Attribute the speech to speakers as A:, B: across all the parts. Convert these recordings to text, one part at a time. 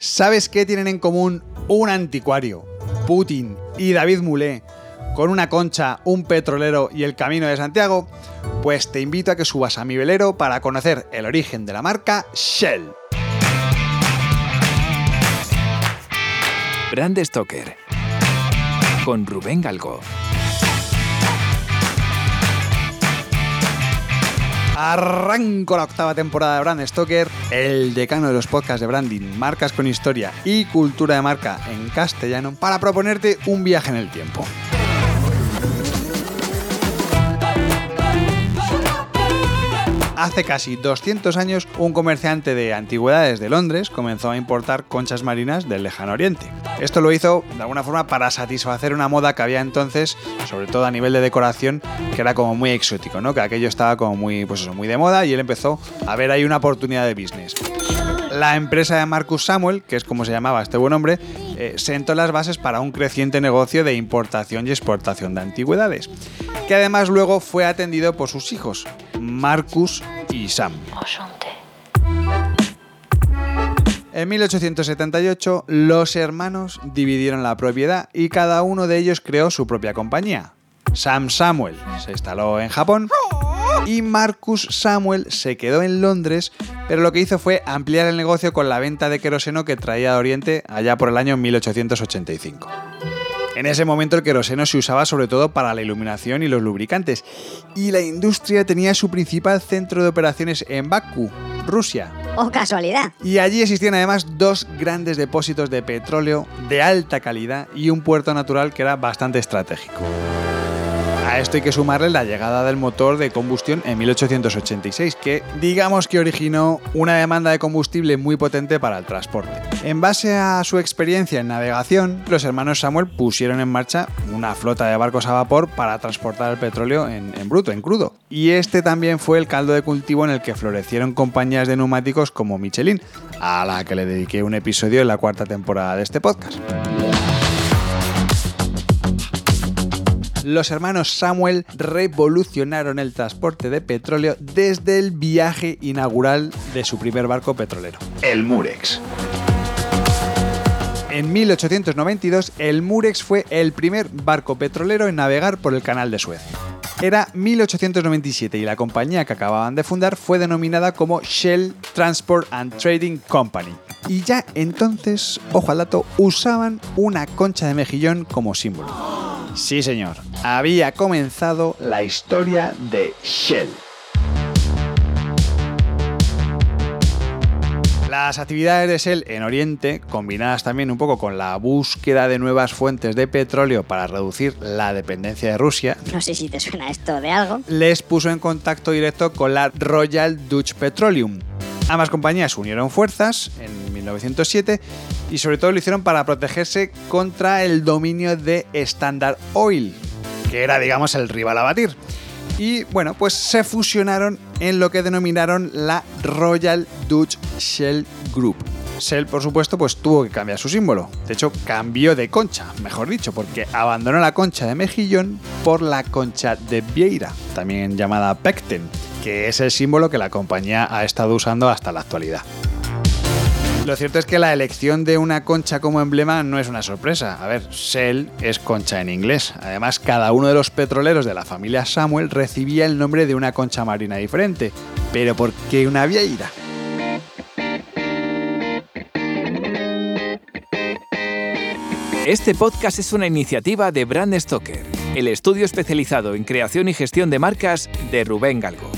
A: ¿Sabes qué tienen en común un anticuario, Putin y David Mulé, con una concha, un petrolero y el Camino de Santiago? Pues te invito a que subas a mi velero para conocer el origen de la marca Shell.
B: Brand Stoker con Rubén Galgo.
A: Arranco la octava temporada de Brand Stoker, el decano de los podcasts de branding, marcas con historia y cultura de marca en castellano, para proponerte un viaje en el tiempo. Hace casi 200 años, un comerciante de antigüedades de Londres comenzó a importar conchas marinas del lejano oriente. Esto lo hizo de alguna forma para satisfacer una moda que había entonces, sobre todo a nivel de decoración, que era como muy exótico, ¿no? Que aquello estaba como muy, pues muy de moda y él empezó a ver ahí una oportunidad de business. La empresa de Marcus Samuel, que es como se llamaba este buen hombre, eh, sentó las bases para un creciente negocio de importación y exportación de antigüedades, que además luego fue atendido por sus hijos, Marcus y Sam. En 1878, los hermanos dividieron la propiedad y cada uno de ellos creó su propia compañía. Sam Samuel se instaló en Japón y Marcus Samuel se quedó en Londres, pero lo que hizo fue ampliar el negocio con la venta de queroseno que traía de Oriente allá por el año 1885. En ese momento el queroseno se usaba sobre todo para la iluminación y los lubricantes, y la industria tenía su principal centro de operaciones en Bakú, Rusia.
C: ¡Oh, casualidad!
A: Y allí existían además dos grandes depósitos de petróleo de alta calidad y un puerto natural que era bastante estratégico. A esto hay que sumarle la llegada del motor de combustión en 1886, que digamos que originó una demanda de combustible muy potente para el transporte. En base a su experiencia en navegación, los hermanos Samuel pusieron en marcha una flota de barcos a vapor para transportar el petróleo en, en bruto, en crudo. Y este también fue el caldo de cultivo en el que florecieron compañías de neumáticos como Michelin, a la que le dediqué un episodio en la cuarta temporada de este podcast. Los hermanos Samuel revolucionaron el transporte de petróleo desde el viaje inaugural de su primer barco petrolero, el Murex. En 1892, el Murex fue el primer barco petrolero en navegar por el canal de Suez. Era 1897 y la compañía que acababan de fundar fue denominada como Shell Transport and Trading Company. Y ya entonces, ojo al dato, usaban una concha de mejillón como símbolo. Sí, señor. Había comenzado la historia de Shell. Las actividades de Shell en Oriente, combinadas también un poco con la búsqueda de nuevas fuentes de petróleo para reducir la dependencia de Rusia,
C: No sé si te suena esto de algo.
A: les puso en contacto directo con la Royal Dutch Petroleum. Ambas compañías unieron fuerzas en 1907 y sobre todo lo hicieron para protegerse contra el dominio de Standard Oil, que era digamos el rival a batir. Y bueno, pues se fusionaron en lo que denominaron la Royal Dutch Shell Group. Shell, por supuesto, pues tuvo que cambiar su símbolo. De hecho, cambió de concha, mejor dicho, porque abandonó la concha de mejillón por la concha de Vieira, también llamada Pecten, que es el símbolo que la compañía ha estado usando hasta la actualidad. Lo cierto es que la elección de una concha como emblema no es una sorpresa. A ver, Shell es concha en inglés. Además, cada uno de los petroleros de la familia Samuel recibía el nombre de una concha marina diferente. Pero ¿por qué una vieira?
B: Este podcast es una iniciativa de Brand Stoker, el estudio especializado en creación y gestión de marcas de Rubén Galgo.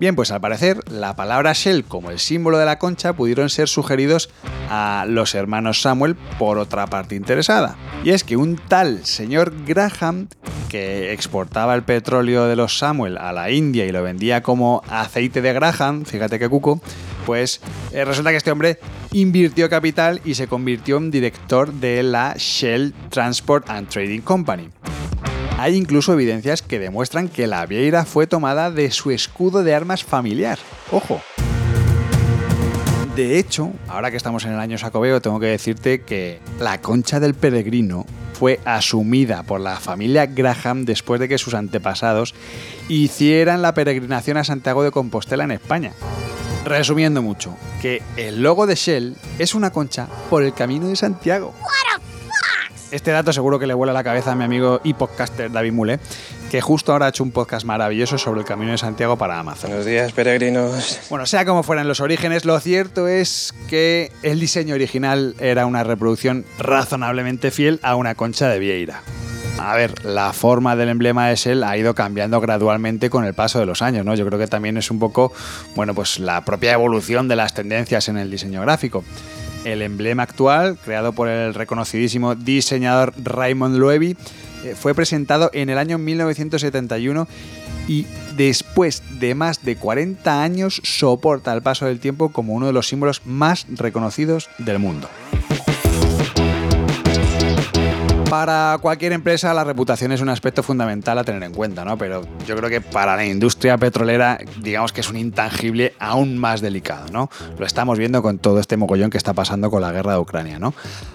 A: Bien, pues al parecer la palabra Shell como el símbolo de la concha pudieron ser sugeridos a los hermanos Samuel por otra parte interesada. Y es que un tal señor Graham, que exportaba el petróleo de los Samuel a la India y lo vendía como aceite de Graham, fíjate qué cuco, pues eh, resulta que este hombre invirtió capital y se convirtió en director de la Shell Transport and Trading Company. Hay incluso evidencias que demuestran que la vieira fue tomada de su escudo de armas familiar. Ojo. De hecho, ahora que estamos en el año Sacobeo, tengo que decirte que la concha del peregrino fue asumida por la familia Graham después de que sus antepasados hicieran la peregrinación a Santiago de Compostela en España. Resumiendo mucho, que el logo de Shell es una concha por el camino de Santiago. Este dato seguro que le vuela la cabeza a mi amigo y podcaster David Mule, que justo ahora ha hecho un podcast maravilloso sobre el Camino de Santiago para Amazon.
D: Buenos días, peregrinos.
A: Bueno, sea como fueran los orígenes, lo cierto es que el diseño original era una reproducción razonablemente fiel a una concha de Vieira. A ver, la forma del emblema de Shell ha ido cambiando gradualmente con el paso de los años, ¿no? Yo creo que también es un poco, bueno, pues la propia evolución de las tendencias en el diseño gráfico. El emblema actual, creado por el reconocidísimo diseñador Raymond Loewy, eh, fue presentado en el año 1971 y después de más de 40 años soporta el paso del tiempo como uno de los símbolos más reconocidos del mundo. Para cualquier empresa la reputación es un aspecto fundamental a tener en cuenta, ¿no? Pero yo creo que para la industria petrolera, digamos que es un intangible aún más delicado, ¿no? Lo estamos viendo con todo este mogollón que está pasando con la guerra de Ucrania, ¿no?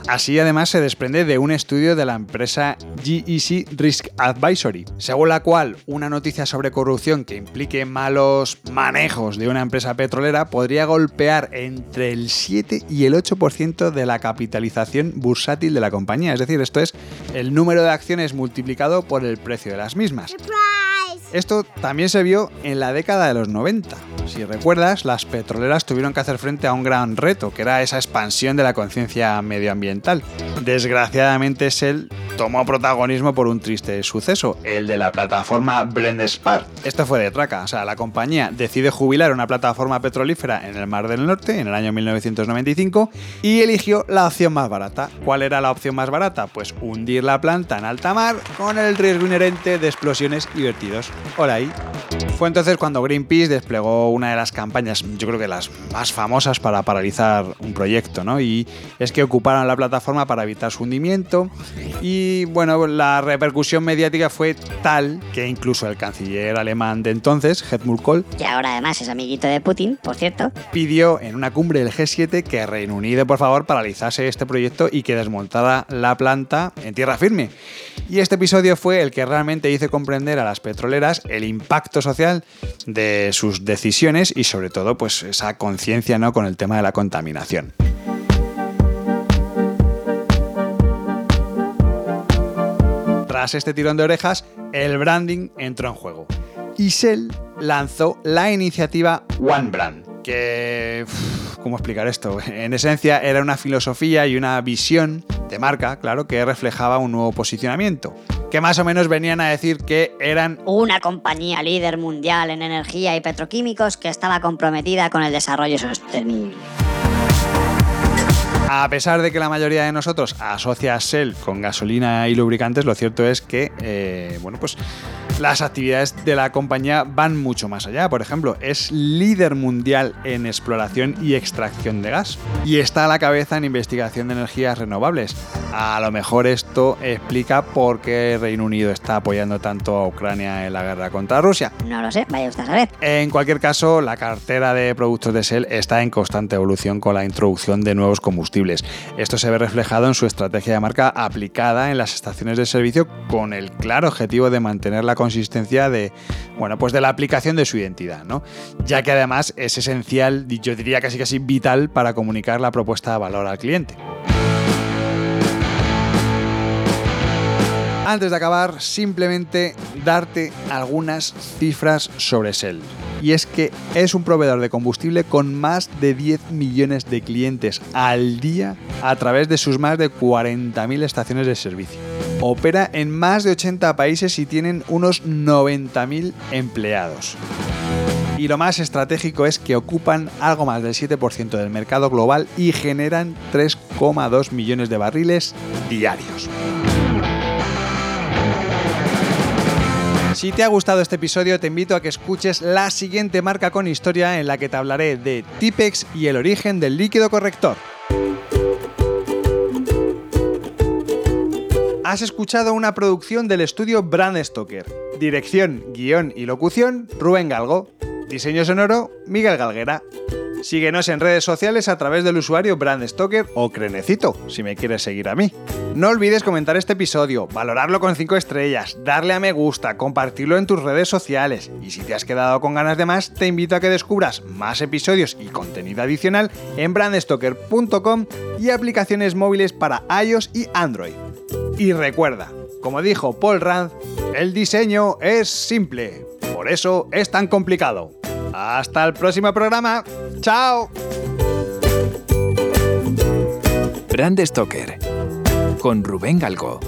A: Así además se desprende de un estudio de la empresa GEC Risk Advisory, según la cual una noticia sobre corrupción que implique malos manejos de una empresa petrolera podría golpear entre el 7 y el 8% de la capitalización bursátil de la compañía. Es decir, esto es el número de acciones multiplicado por el precio de las mismas. Esto también se vio en la década de los 90. Si recuerdas, las petroleras tuvieron que hacer frente a un gran reto, que era esa expansión de la conciencia medioambiental. Desgraciadamente, Shell tomó protagonismo por un triste suceso, el de la plataforma Blendspar. Esto fue de traca, o sea, la compañía decide jubilar una plataforma petrolífera en el Mar del Norte en el año 1995 y eligió la opción más barata. ¿Cuál era la opción más barata? Pues hundir la planta en alta mar con el riesgo inherente de explosiones y vertidos. Hola ahí. Fue entonces cuando Greenpeace desplegó una de las campañas, yo creo que las más famosas para paralizar un proyecto, ¿no? Y es que ocuparon la plataforma para evitar su hundimiento y bueno, la repercusión mediática fue tal que incluso el canciller alemán de entonces, Helmut Kohl,
C: Que ahora además es amiguito de Putin, por cierto.
A: pidió en una cumbre del G7 que Reino Unido, por favor, paralizase este proyecto y que desmontara la planta en tierra firme. Y este episodio fue el que realmente hizo comprender a las petroleras el impacto social de sus decisiones y sobre todo pues esa conciencia ¿no? con el tema de la contaminación. Tras este tirón de orejas, el branding entró en juego. Y Shell lanzó la iniciativa One Brand, que... ¿Cómo explicar esto? En esencia era una filosofía y una visión de marca, claro, que reflejaba un nuevo posicionamiento, que más o menos venían a decir que eran
C: Una compañía líder mundial en energía y petroquímicos que estaba comprometida con el desarrollo sostenible.
A: A pesar de que la mayoría de nosotros asocia a Shell con gasolina y lubricantes, lo cierto es que, eh, bueno, pues las actividades de la compañía van mucho más allá. Por ejemplo, es líder mundial en exploración y extracción de gas y está a la cabeza en investigación de energías renovables. A lo mejor esto explica por qué Reino Unido está apoyando tanto a Ucrania en la guerra contra Rusia.
C: No lo sé, vaya usted a saber.
A: En cualquier caso, la cartera de productos de Shell está en constante evolución con la introducción de nuevos combustibles. Esto se ve reflejado en su estrategia de marca aplicada en las estaciones de servicio con el claro objetivo de mantener la consistencia de, bueno, pues de la aplicación de su identidad, ¿no? Ya que además es esencial, yo diría casi casi vital para comunicar la propuesta de valor al cliente. Antes de acabar, simplemente darte algunas cifras sobre Shell. Y es que es un proveedor de combustible con más de 10 millones de clientes al día a través de sus más de 40.000 estaciones de servicio. Opera en más de 80 países y tienen unos 90.000 empleados. Y lo más estratégico es que ocupan algo más del 7% del mercado global y generan 3,2 millones de barriles diarios. Si te ha gustado este episodio, te invito a que escuches la siguiente marca con historia en la que te hablaré de Tipex y el origen del líquido corrector. Has escuchado una producción del estudio Brand Stoker. Dirección, guion y locución, Rubén Galgo. Diseño sonoro, Miguel Galguera. Síguenos en redes sociales a través del usuario BrandStoker o Crenecito, si me quieres seguir a mí. No olvides comentar este episodio, valorarlo con 5 estrellas, darle a me gusta, compartirlo en tus redes sociales y si te has quedado con ganas de más, te invito a que descubras más episodios y contenido adicional en brandstoker.com y aplicaciones móviles para iOS y Android. Y recuerda, como dijo Paul Rand, el diseño es simple, por eso es tan complicado. Hasta el próximo programa. ¡Chao!
B: Con Rubén Galgo.